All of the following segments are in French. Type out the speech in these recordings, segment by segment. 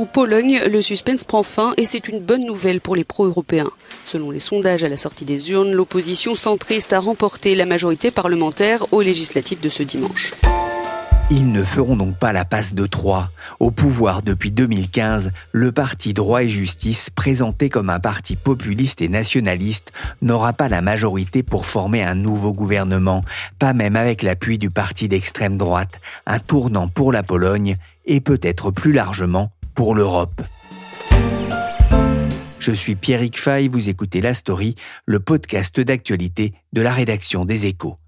En Pologne, le suspense prend fin et c'est une bonne nouvelle pour les pro-européens. Selon les sondages à la sortie des urnes, l'opposition centriste a remporté la majorité parlementaire aux législatives de ce dimanche. Ils ne feront donc pas la passe de Troie. Au pouvoir depuis 2015, le parti Droit et Justice, présenté comme un parti populiste et nationaliste, n'aura pas la majorité pour former un nouveau gouvernement, pas même avec l'appui du parti d'extrême droite, un tournant pour la Pologne et peut-être plus largement l'Europe. Je suis Pierrick Fay, vous écoutez La Story, le podcast d'actualité de la rédaction des Échos.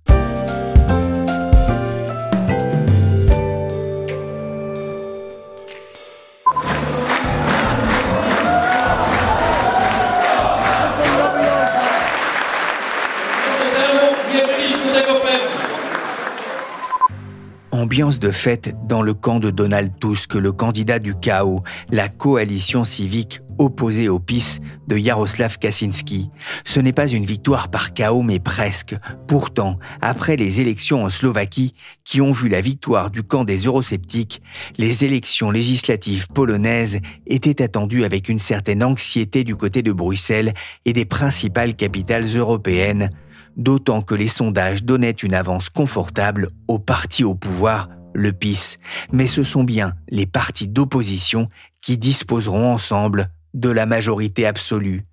Ambiance de fête dans le camp de Donald Tusk, le candidat du chaos, la coalition civique opposée au PIS de Jaroslav Kaczynski. Ce n'est pas une victoire par chaos, mais presque. Pourtant, après les élections en Slovaquie, qui ont vu la victoire du camp des eurosceptiques, les élections législatives polonaises étaient attendues avec une certaine anxiété du côté de Bruxelles et des principales capitales européennes, d'autant que les sondages donnaient une avance confortable au parti au pouvoir, le PIS. Mais ce sont bien les partis d'opposition qui disposeront ensemble de la majorité absolue.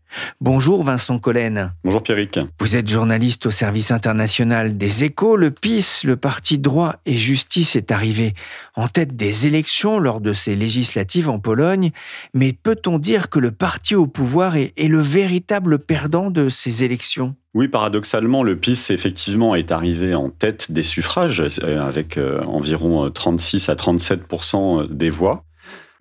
Bonjour Vincent Collen. Bonjour Pierrick. Vous êtes journaliste au service international des échos. Le PIS, le parti droit et justice, est arrivé en tête des élections lors de ces législatives en Pologne. Mais peut-on dire que le parti au pouvoir est, est le véritable perdant de ces élections? Oui, paradoxalement, le PIS, effectivement, est arrivé en tête des suffrages, euh, avec euh, environ 36 à 37% des voix.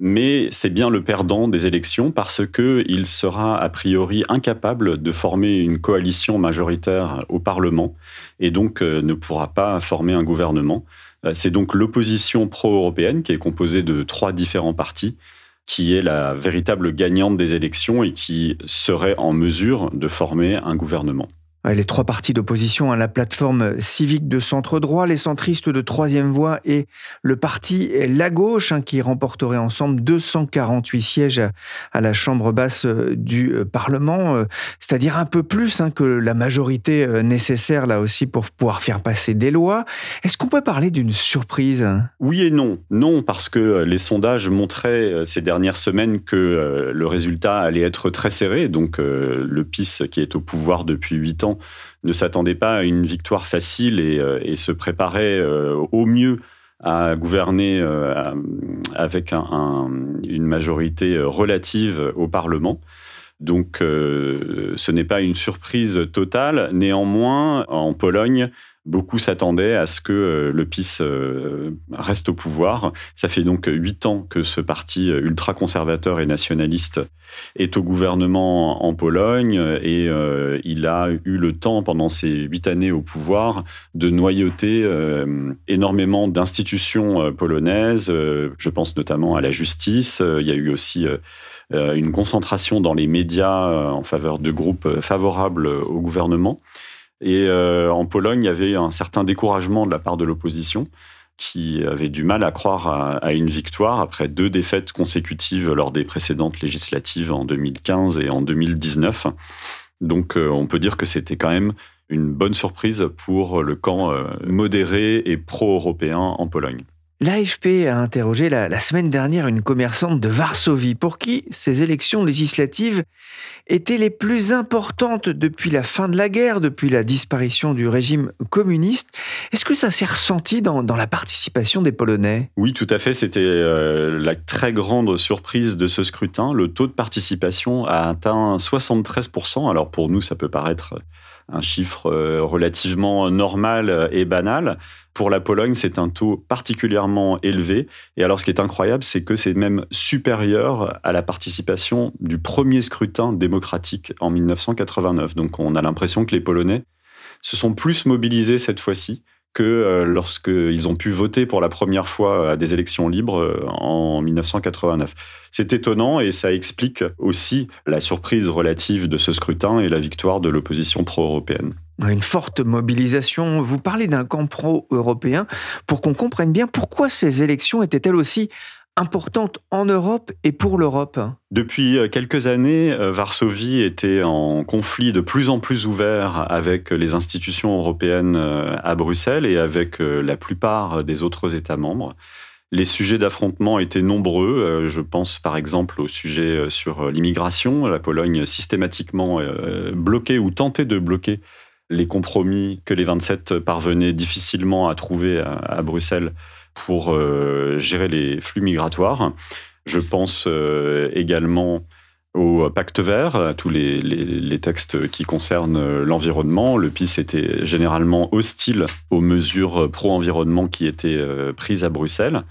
Mais c'est bien le perdant des élections parce qu'il sera a priori incapable de former une coalition majoritaire au Parlement et donc euh, ne pourra pas former un gouvernement. C'est donc l'opposition pro-européenne qui est composée de trois différents partis qui est la véritable gagnante des élections et qui serait en mesure de former un gouvernement les trois partis d'opposition, à la plateforme civique de centre droit, les centristes de troisième voie et le parti La Gauche, hein, qui remporterait ensemble 248 sièges à, la Chambre basse euh, du euh, Parlement, euh, c'est-à-dire un peu plus hein, que la majorité nécessaire là aussi pour pouvoir faire passer des lois. Est-ce qu'on peut parler d'une surprise Oui et non. Non, parce que les sondages montraient ces dernières semaines que le résultat allait être très serré. Donc le PIS, qui est au pouvoir depuis huit ans, ne s'attendait pas à une victoire facile et, euh, se préparait euh, au mieux à gouverner euh, avec une majorité relative au Parlement. Donc ce n'est pas une surprise totale. Néanmoins, en Pologne, Beaucoup s'attendaient à ce que euh, le PIS euh, reste au pouvoir. Ça fait donc huit ans que ce parti ultra-conservateur et nationaliste est au gouvernement en Pologne et euh, il a eu le temps pendant ces huit années au pouvoir de noyauter énormément d'institutions polonaises. Je pense notamment à la justice. Il y a eu aussi une concentration dans les médias en faveur de groupes favorables au gouvernement. Et euh, en Pologne, il y avait un certain découragement de la part de l'opposition qui avait du mal à croire à, une victoire après deux défaites consécutives lors des précédentes législatives en 2015 et en 2019. Donc euh, on peut dire que c'était quand même une bonne surprise pour le camp euh, modéré et pro-européen en Pologne. L'AFP a interrogé la, semaine dernière une commerçante de Varsovie pour qui ces élections législatives étaient les plus importantes depuis la fin de la guerre, depuis la disparition du régime communiste. Est-ce que ça s'est ressenti dans, la participation des Polonais? Oui, tout à fait. C'était euh, la très grande surprise de ce scrutin. Le taux de participation a atteint 73%. Alors pour nous, ça peut paraître un chiffre relativement normal et banal. Pour la Pologne, c'est un taux particulièrement élevé. Et alors, ce qui est incroyable, c'est que c'est même supérieur à la participation du premier scrutin démocratique en 1989. Donc, on a l'impression que les Polonais se sont plus mobilisés cette fois-ci que euh, lorsqu'ils ont pu voter pour la première fois à des élections libres euh, en 1989. C'est étonnant et ça explique aussi la surprise relative de ce scrutin et la victoire de l'opposition pro-européenne. Une forte mobilisation. Vous parlez d'un camp pro-européen pour qu'on comprenne bien pourquoi ces élections étaient-elles aussi importante en Europe et pour l'Europe Depuis euh, quelques années, euh, Varsovie était en conflit de plus en plus ouvert avec les institutions européennes euh, à Bruxelles et avec la plupart des autres États membres. Les sujets d'affrontement étaient nombreux. Je pense par exemple au sujet sur l'immigration. La Pologne systématiquement bloquait ou tentait de bloquer les compromis que les 27 parvenaient difficilement à trouver à Bruxelles pour euh, gérer les flux migratoires. Je pense euh, également au pacte vert, à tous les, textes qui concernent l'environnement. Le PIS était généralement hostile aux mesures pro-environnement qui étaient euh, prises à Bruxelles.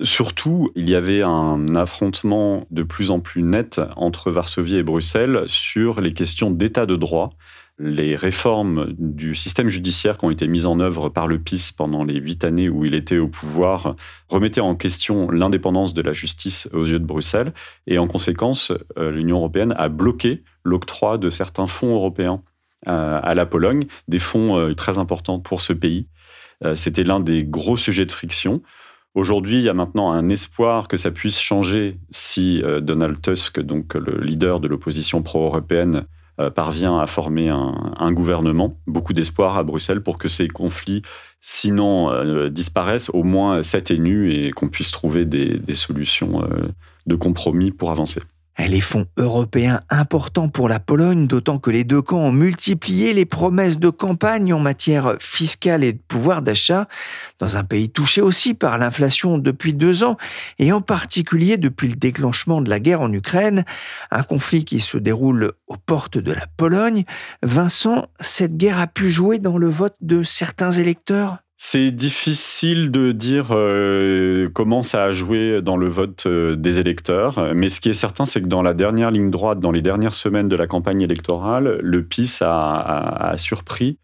Surtout, il y avait un affrontement de plus en plus net entre Varsovie et Bruxelles sur les questions d'état de droit les réformes du système judiciaire qui ont été mises en œuvre par le PIS pendant les huit années où il était au pouvoir remettaient en question l'indépendance de la justice aux yeux de Bruxelles. Et en conséquence, euh, l'Union européenne a bloqué l'octroi de certains fonds européens euh, à la Pologne, des fonds euh, très importants pour ce pays. C'était l'un des gros sujets de friction. Aujourd'hui, il y a maintenant un espoir que ça puisse changer si Donald Tusk, donc le leader de l'opposition pro-européenne, parvient à former un, gouvernement. Beaucoup d'espoir à Bruxelles pour que ces conflits, sinon euh, disparaissent, au moins s'atténuent et qu'on puisse trouver des, solutions euh, de compromis pour avancer. Les fonds européens importants pour la Pologne, d'autant que les deux camps ont multiplié les promesses de campagne en matière fiscale et de pouvoir d'achat, dans un pays touché aussi par l'inflation depuis deux ans, et en particulier depuis le déclenchement de la guerre en Ukraine, un conflit qui se déroule aux portes de la Pologne. Vincent, cette guerre a pu jouer dans le vote de certains électeurs? C'est difficile de dire euh, comment ça a joué dans le vote euh, des électeurs, mais ce qui est certain, c'est que dans la dernière ligne droite, dans les dernières semaines de la campagne électorale, le PIS a surpris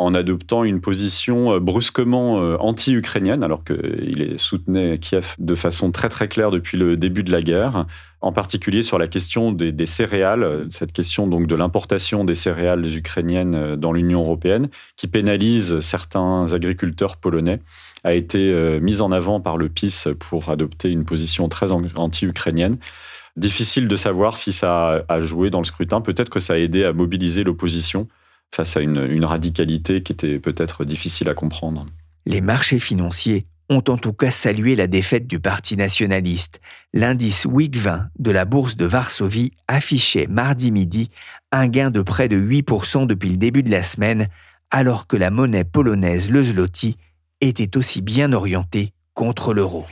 en adoptant une position euh, brusquement anti-ukrainienne, alors qu'il soutenait Kiev de façon très très claire depuis le début de la guerre en particulier sur la question des, céréales, cette question donc de l'importation des céréales ukrainiennes euh, dans l'Union européenne, qui pénalise certains agriculteurs polonais, a été euh, mise en avant par le PIS pour adopter une position très anti-ukrainienne. Difficile de savoir si ça a joué dans le scrutin. Peut-être que ça a aidé à mobiliser l'opposition face à une radicalité qui était peut-être difficile à comprendre. Les marchés financiers ont en tout cas salué la défaite du Parti nationaliste. L'indice WIG 20 de la bourse de Varsovie affichait mardi midi un gain de près de 8% depuis le début de la semaine, alors que la monnaie polonaise, le zloty, était aussi bien orientée contre l'euro.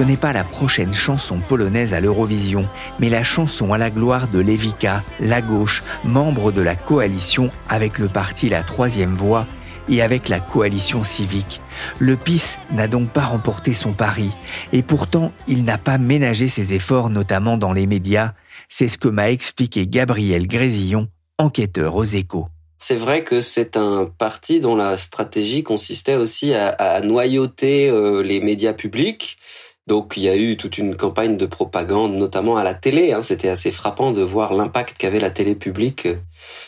Ce n'est pas la prochaine chanson polonaise à l'Eurovision, mais la chanson à la gloire de Levika, la gauche, membre de la coalition avec le parti La Troisième Voie et avec la coalition civique. Le PIS n'a donc pas remporté son pari, et pourtant il n'a pas ménagé ses efforts, notamment dans les médias. C'est ce que m'a expliqué Gabriel Grésillon, enquêteur aux échos. C'est vrai que c'est un parti dont la stratégie consistait aussi à, noyauter euh, les médias publics donc il y a eu toute une campagne de propagande, notamment à la télé. Hein. C'était assez frappant de voir l'impact qu'avait la télé publique euh,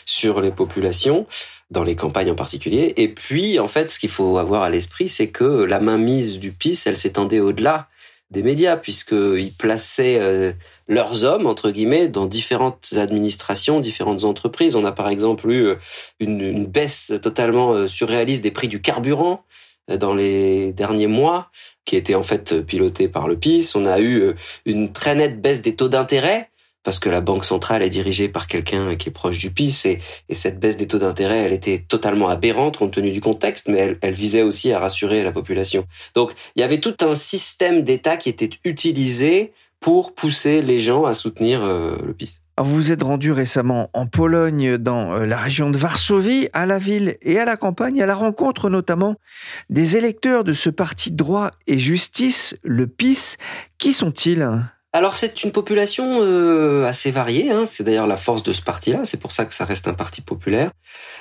sur les populations, dans les campagnes en particulier. Et puis, en fait, ce qu'il faut avoir à l'esprit, c'est que la mainmise du PIS, elle s'étendait au-delà des médias, puisqu'ils plaçaient euh, leurs hommes, entre guillemets, dans différentes administrations, différentes entreprises. On a par exemple eu euh, une, une baisse totalement surréaliste des prix du carburant dans les derniers mois, qui était en fait piloté par le PIS. On a eu euh, une très nette baisse des taux d'intérêt parce que la banque centrale est dirigée par quelqu'un qui est proche du PIS et, cette baisse des taux d'intérêt, elle était totalement aberrante compte tenu du contexte, mais elle, elle visait aussi à rassurer la population. Donc il y avait tout un système d'État qui était utilisé pour pousser les gens à soutenir euh, le PIS. Vous vous êtes rendu récemment en Pologne, dans euh, la région de Varsovie, à la ville et à la campagne, à la rencontre notamment des électeurs de ce parti droit et justice, le PIS. Qui sont-ils? Alors c'est une population euh, assez variée, hein. c'est d'ailleurs la force de ce parti-là, c'est pour ça que ça reste un parti populaire.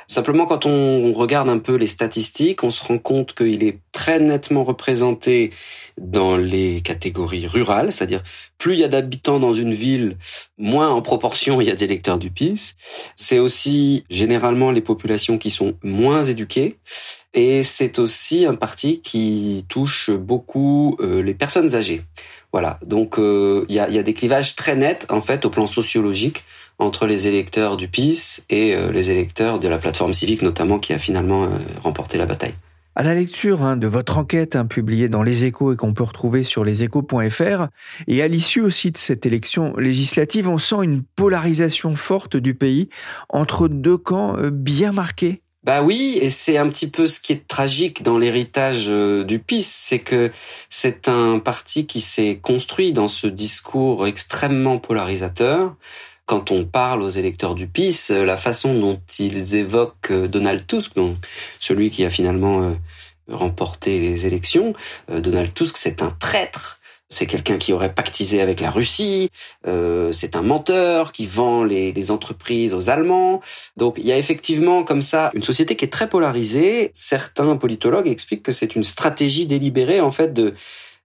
Simplement quand on regarde un peu les statistiques, on se rend compte qu'il est très nettement représenté dans les catégories rurales, c'est-à-dire plus il y a d'habitants dans une ville, moins en proportion il y a d'électeurs du PIS. C'est aussi généralement les populations qui sont moins éduquées et c'est aussi un parti qui touche beaucoup euh, les personnes âgées. Voilà, donc euh, il y, a, des clivages très nets en fait au plan sociologique entre les électeurs du PIS et euh, les électeurs de la plateforme civique notamment qui a finalement euh, remporté la bataille. À la lecture hein, de votre enquête hein, publiée dans Les Échos et qu'on peut retrouver sur leséchos.fr, et à l'issue aussi de cette élection législative, on sent une polarisation forte du pays entre deux camps bien marqués. Bah oui, et c'est un petit peu ce qui est tragique dans l'héritage euh, du PIS, c'est que c'est un parti qui s'est construit dans ce discours extrêmement polarisateur. Quand on parle aux électeurs du PIS, euh, la façon dont ils évoquent euh, Donald Tusk, donc celui qui a finalement remporté les élections, Donald Tusk, c'est un traître c'est quelqu'un qui aurait pactisé avec la Russie, euh, c'est un menteur qui vend les, les, entreprises aux Allemands. Donc il y a effectivement comme ça une société qui est très polarisée. Certains politologues expliquent que c'est une stratégie délibérée en fait de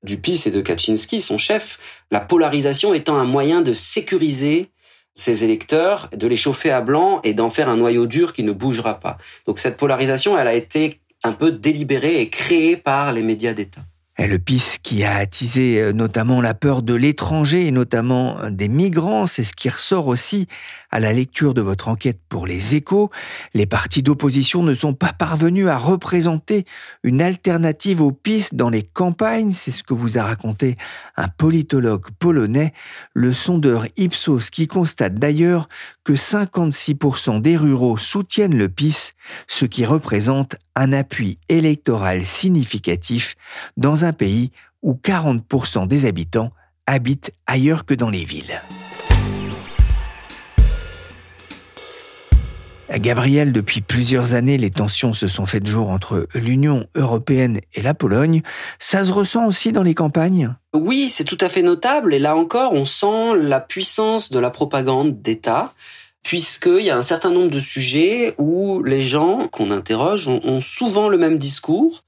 du PIS et de Kaczynski, son chef, la polarisation étant un moyen de sécuriser ses électeurs, de les chauffer à blanc et d'en faire un noyau dur qui ne bougera pas. Donc cette polarisation, elle a été un peu délibérée et créée par les médias d'État. Le PIS qui a attisé euh, notamment la peur de l'étranger et notamment euh, des migrants, c'est ce qui ressort aussi à la lecture de votre enquête pour les échos. Les partis d'opposition ne sont pas parvenus à représenter une alternative au PIS dans les campagnes, c'est ce que vous a raconté un politologue polonais, le sondeur Ipsos qui constate d'ailleurs que 56% des ruraux soutiennent le PIS, ce qui représente un appui électoral significatif dans un pays où 40% des habitants habitent ailleurs que dans les villes. Gabriel, depuis plusieurs années, les tensions se sont faites jour entre l'Union européenne et la Pologne. Ça se ressent aussi dans les campagnes? Oui, c'est tout à fait notable. Et là encore, on sent la puissance de la propagande d'État puisqu'il y a un certain nombre de sujets où les gens qu'on interroge ont, souvent le même discours.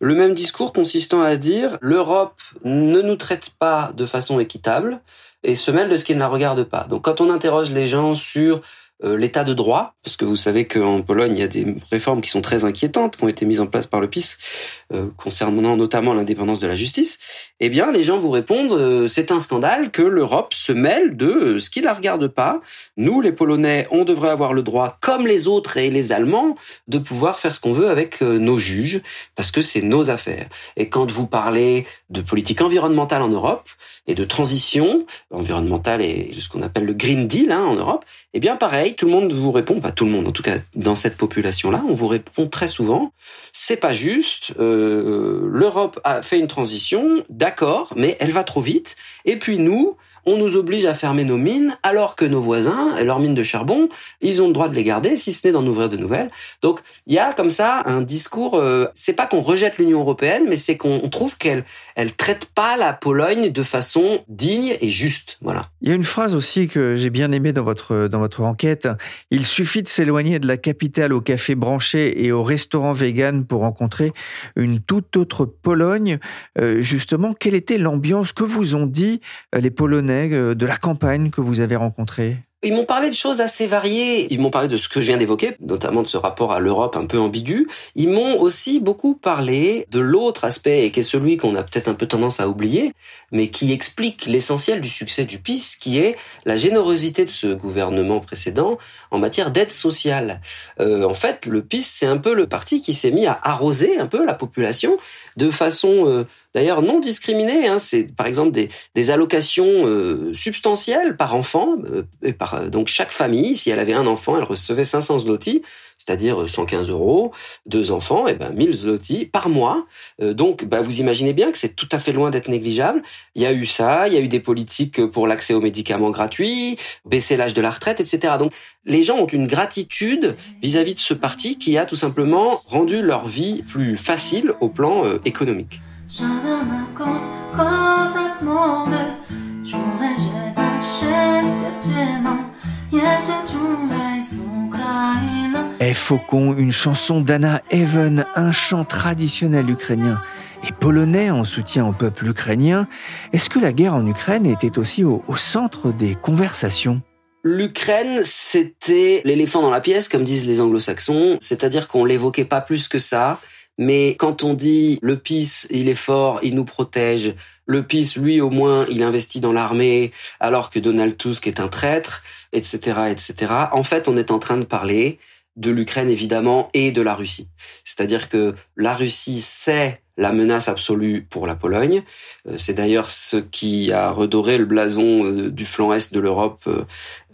Le même discours consistant à dire l'Europe ne nous traite pas de façon équitable et se mêle de ce qui ne la regarde pas. Donc quand on interroge les gens sur l'état de droit, parce que vous savez qu'en Pologne, il y a des réformes qui sont très inquiétantes, qui ont été mises en place par le PIS, euh, concernant notamment l'indépendance de la justice, eh bien, les gens vous répondent, euh, c'est un scandale que l'Europe se mêle de ce qui la regarde pas. Nous, les Polonais, on devrait avoir le droit, comme les autres et les Allemands, de pouvoir faire ce qu'on veut avec nos juges, parce que c'est nos affaires. Et quand vous parlez de politique environnementale en Europe, et de transition environnementale et de ce qu'on appelle le Green Deal hein, en Europe, eh bien pareil, tout le monde vous répond, pas tout le monde, en tout cas dans cette population-là, on vous répond très souvent, c'est pas juste, euh, l'Europe a fait une transition, d'accord, mais elle va trop vite, et puis nous, on nous oblige à fermer nos mines, alors que nos voisins, leurs mines de charbon, ils ont le droit de les garder, si ce n'est d'en ouvrir de nouvelles. Donc, il y a comme ça un discours, euh, c'est pas qu'on rejette l'Union européenne, mais c'est qu'on trouve qu'elle elle traite pas la Pologne de façon digne et juste. Voilà. Il y a une phrase aussi que j'ai bien aimée dans votre, dans votre enquête. Il suffit de s'éloigner de la capitale au café branché et au restaurant vegan pour rencontrer une toute autre Pologne. Euh, justement, quelle était l'ambiance? Que vous ont dit euh, les Polonais? Euh, de la campagne que vous avez rencontrée? Ils m'ont parlé de choses assez variées. Ils m'ont parlé de ce que je viens d'évoquer, notamment de ce rapport à l'Europe un peu ambigu. Ils m'ont aussi beaucoup parlé de l'autre aspect, et qui est celui qu'on a peut-être un peu tendance à oublier, mais qui explique l'essentiel du succès du PIS, qui est la générosité de ce gouvernement précédent en matière d'aide sociale. Euh, en fait, le PIS, c'est un peu le parti qui s'est mis à arroser un peu la population de façon... Euh, d'ailleurs non discriminées. Hein. C'est par exemple des, des allocations euh, substantielles par enfant. Euh, et par, donc chaque famille, si elle avait un enfant, elle recevait 500 zloty c'est-à-dire 115 euros, deux enfants, et ben 1000 zloty par mois. Euh, donc, bah, vous imaginez bien que c'est tout à fait loin d'être négligeable. Il y a eu ça, il y a eu des politiques pour l'accès aux médicaments gratuits, baisser l'âge de la retraite, etc. Donc, les gens ont une gratitude vis-à-vis de ce parti qui a tout simplement rendu leur vie plus facile au plan Et Faucon, une chanson d'Anna Even, un chant traditionnel ukrainien et polonais en soutien au peuple ukrainien. Est-ce que la guerre en Ukraine était aussi au, centre des conversations? L'Ukraine, c'était l'éléphant dans la pièce, comme disent les anglo-saxons, c'est-à-dire qu'on l'évoquait pas plus que ça. Mais quand on dit le PIS, il est fort, il nous protège, le PIS, lui au moins, il investit dans l'armée, alors que Donald Tusk est un traître, etc., etc. En fait, on est en train de parler de l'Ukraine évidemment et de la Russie. C'est-à-dire que la Russie sait la menace absolue pour la Pologne. Euh, c'est d'ailleurs ce qui a redoré le blason euh, du flanc est de l'Europe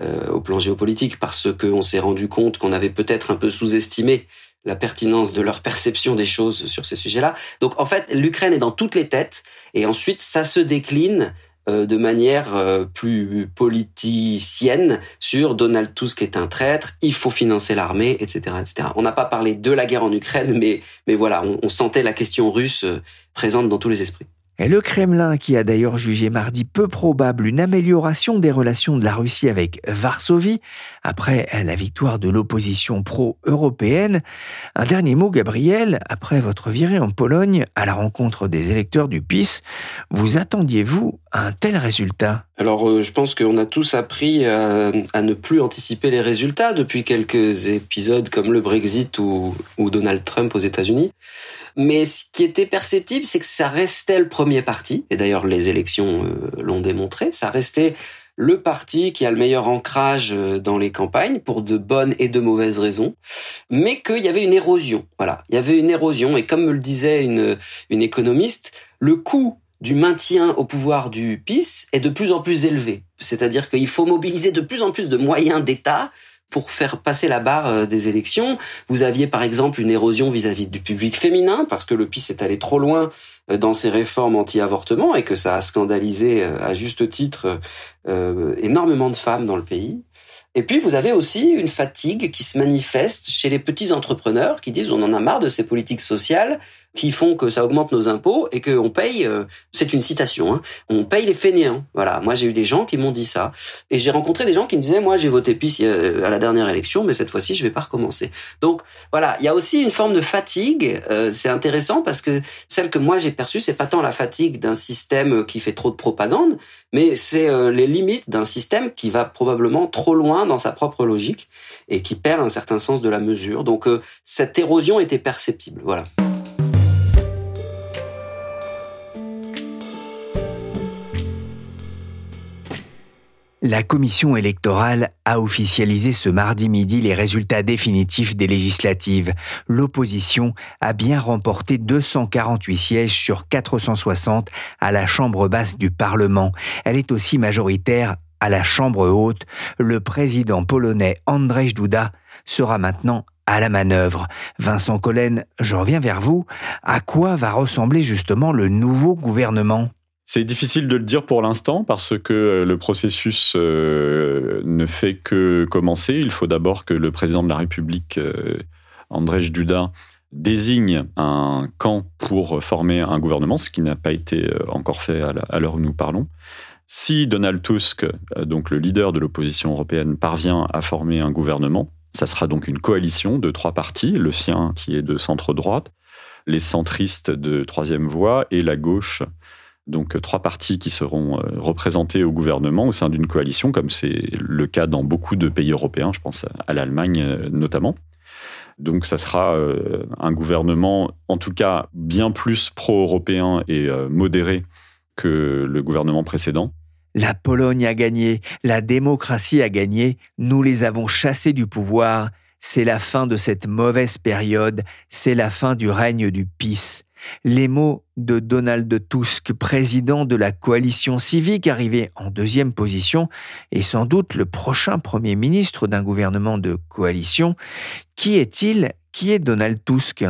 euh, au plan géopolitique parce qu'on s'est rendu compte qu'on avait peut-être un peu sous-estimé la pertinence de leur perception des choses sur ces sujets-là. Donc en fait, l'Ukraine est dans toutes les têtes et ensuite ça se décline euh, de manière euh, plus politicienne sur Donald Tusk est un traître, il faut financer l'armée, etc., etc. On n'a pas parlé de la guerre en Ukraine, mais mais voilà, on sentait la question russe euh, présente dans tous les esprits. Et le Kremlin, qui a d'ailleurs jugé mardi peu probable une amélioration des relations de la Russie avec Varsovie, après la victoire de l'opposition pro-européenne. Un dernier mot, Gabriel, après votre virée en Pologne à la rencontre des électeurs du PIS, vous attendiez-vous à un tel résultat? Alors, euh, je pense qu'on a tous appris à, ne plus anticiper les résultats depuis quelques épisodes comme le Brexit ou, Donald Trump aux États-Unis. Mais ce qui était perceptible, c'est que ça restait le premier parti, et d'ailleurs les élections euh, l'ont démontré, ça restait le parti qui a le meilleur ancrage euh, dans les campagnes pour de bonnes et de mauvaises raisons, mais qu'il y avait une érosion. Voilà, il y avait une érosion et comme me le disait une, une économiste, le coût du maintien au pouvoir du PIS est de plus en plus élevé. C'est-à-dire qu'il faut mobiliser de plus en plus de moyens d'État pour faire passer la barre euh, des élections. Vous aviez par exemple une érosion vis-à-vis du public féminin parce que le PIS est allé trop loin euh, dans ses réformes anti-avortement et que ça a scandalisé euh, à juste titre énormément de femmes dans le pays. Et puis vous avez aussi une fatigue qui se manifeste chez les petits entrepreneurs qui disent on en a marre de ces politiques sociales qui font que ça augmente nos impôts et qu'on paye, euh, c'est une citation, hein, on paye les fainéants. Voilà, moi j'ai eu des gens qui m'ont dit ça. Et j'ai rencontré des gens qui me disaient, moi j'ai voté PIS euh, à la dernière élection, mais cette fois-ci je vais pas recommencer. Donc voilà, il y a aussi une forme de fatigue. Euh, c'est intéressant parce que celle que moi j'ai perçue, c'est pas tant la fatigue d'un système qui fait trop de propagande, mais c'est les limites d'un système qui va probablement trop loin dans sa propre logique et qui perd un certain sens de la mesure. Donc cette érosion était perceptible. Voilà. La commission électorale a officialisé ce mardi midi les résultats définitifs des législatives. L'opposition a bien remporté 248 sièges sur 460 à la Chambre basse du Parlement. Elle est aussi majoritaire à la Chambre haute. Le président polonais Andrzej Duda sera maintenant à la manœuvre. Vincent Collen, je reviens vers vous. À quoi va ressembler justement le nouveau gouvernement? C'est difficile de le dire pour l'instant parce que euh, le processus euh, ne fait que commencer. Il faut d'abord que le président de la République, euh, Andrzej Duda, désigne un camp pour former un gouvernement, ce qui n'a pas été encore fait à l'heure où nous parlons. Si Donald Tusk, donc le leader de l'opposition européenne, parvient à former un gouvernement, ça sera donc une coalition de trois partis, le sien qui est de centre-droite, les centristes de troisième voie et la gauche donc euh, trois partis qui seront euh, représentés au gouvernement au sein d'une coalition, comme c'est le cas dans beaucoup de pays européens, je pense à l'Allemagne euh, notamment. Donc ça sera un gouvernement, en tout cas, bien plus pro-européen et modéré que le gouvernement précédent. La Pologne a gagné, la démocratie a gagné, nous les avons chassés du pouvoir, c'est la fin de cette mauvaise période, c'est la fin du règne du PIS. Les mots de Donald Tusk, président de la coalition civique, arrivé en deuxième position et sans doute le prochain Premier ministre d'un gouvernement de coalition. Qui est-il? Qui est Donald Tusk?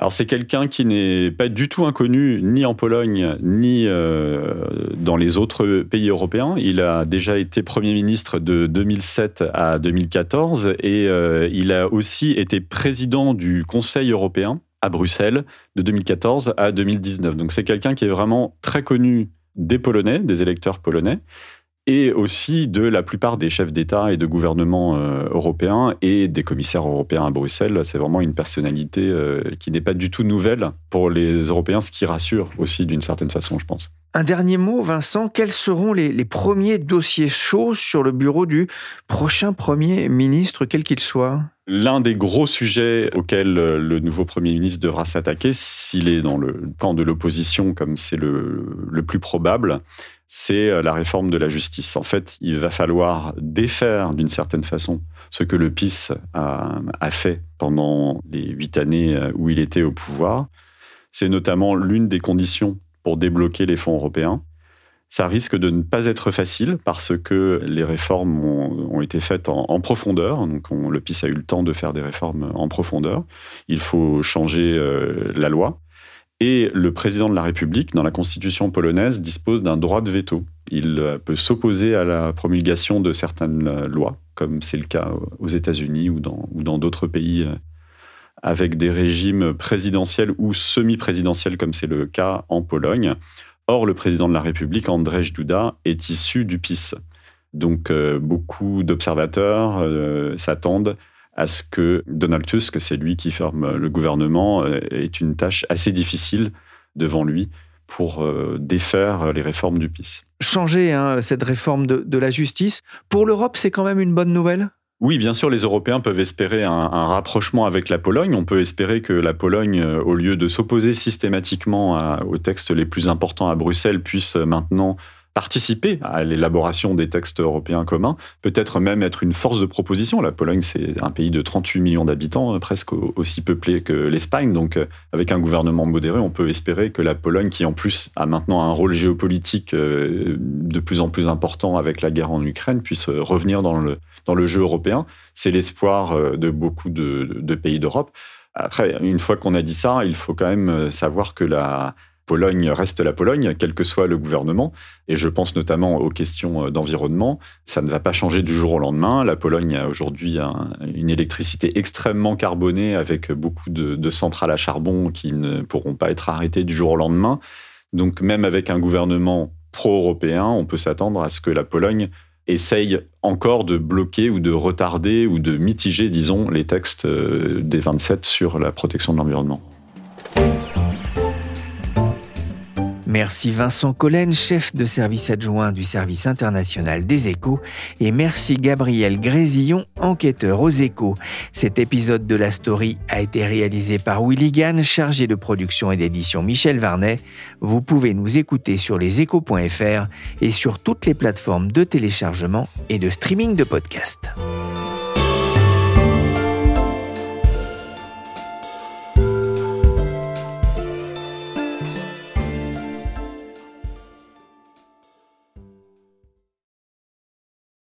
Alors c'est quelqu'un qui n'est pas du tout inconnu ni en Pologne ni euh, dans les autres pays européens. Il a déjà été Premier ministre de 2007 à 2014 et euh, il a aussi été président du Conseil européen à Bruxelles de 2014 à 2019. Donc c'est quelqu'un qui est vraiment très connu des Polonais, des électeurs polonais et aussi de la plupart des chefs d'État et de gouvernement euh, européens et des commissaires européens à Bruxelles. C'est vraiment une personnalité euh, qui n'est pas du tout nouvelle pour les Européens, ce qui rassure aussi d'une certaine façon, je pense. Un dernier mot, Vincent, quels seront les, les premiers dossiers chauds sur le bureau du prochain Premier ministre, quel qu'il soit? L'un des gros sujets auxquels euh, le nouveau Premier ministre devra s'attaquer, s'il est dans le camp de l'opposition, comme c'est le, le plus probable, c'est euh, la réforme de la justice. En fait, il va falloir défaire d'une certaine façon ce que le PIS a, fait pendant les huit années euh, où il était au pouvoir. C'est notamment l'une des conditions pour débloquer les fonds européens. Ça risque de ne pas être facile parce que les réformes ont, été faites en, profondeur. Donc le PIS a eu le temps de faire des réformes en profondeur. Il faut changer euh, la loi. Et le président de la République, dans la constitution polonaise, dispose d'un droit de veto. Il euh, peut s'opposer à la promulgation de certaines euh, lois, comme c'est le cas aux États-Unis ou dans d'autres pays euh, avec des régimes présidentiels ou semi-présidentiels, comme c'est le cas en Pologne. Or, le président de la République, Andrzej Duda, est issu du PiS. Donc, beaucoup d'observateurs s'attendent à ce que Donald Tusk, c'est lui qui forme le gouvernement, euh, est une tâche assez difficile devant lui pour euh, défaire les réformes du PIS. Changer hein, cette réforme de, la justice, pour l'Europe, c'est quand même une bonne nouvelle? Oui, bien sûr, les Européens peuvent espérer un, rapprochement avec la Pologne. On peut espérer que la Pologne, euh, au lieu de s'opposer systématiquement aux textes les plus importants à Bruxelles, puisse maintenant participer à l'élaboration des textes européens communs, peut-être même être une force de proposition. La Pologne, c'est un pays de 38 millions d'habitants, euh, presque aussi peuplé que l'Espagne. Donc, euh, avec un gouvernement modéré, on peut espérer que la Pologne, qui en plus a maintenant un rôle géopolitique euh, de plus en plus important avec la guerre en Ukraine, puisse revenir dans le, dans le jeu européen. C'est l'espoir de beaucoup de, de pays d'Europe. Après, une fois qu'on a dit ça, il faut quand même savoir que la, Pologne reste la Pologne, quel que soit le gouvernement. Et je pense notamment aux questions euh, d'environnement. Ça ne va pas changer du jour au lendemain. La Pologne a aujourd'hui une électricité extrêmement carbonée avec beaucoup de, centrales à charbon qui ne pourront pas être arrêtées du jour au lendemain. Donc même avec un gouvernement pro-européen, on peut s'attendre à ce que la Pologne essaye encore de bloquer ou de retarder ou de mitiger, disons, les textes euh, des 27 sur la protection de l'environnement. Merci Vincent Collen, chef de service adjoint du service international des échos, et merci Gabriel Grésillon, enquêteur aux échos. Cet épisode de la story a été réalisé par Willy Gann, chargé de production et d'édition Michel Varnet. Vous pouvez nous écouter sur leséchos.fr et sur toutes les plateformes de téléchargement et de streaming de podcasts.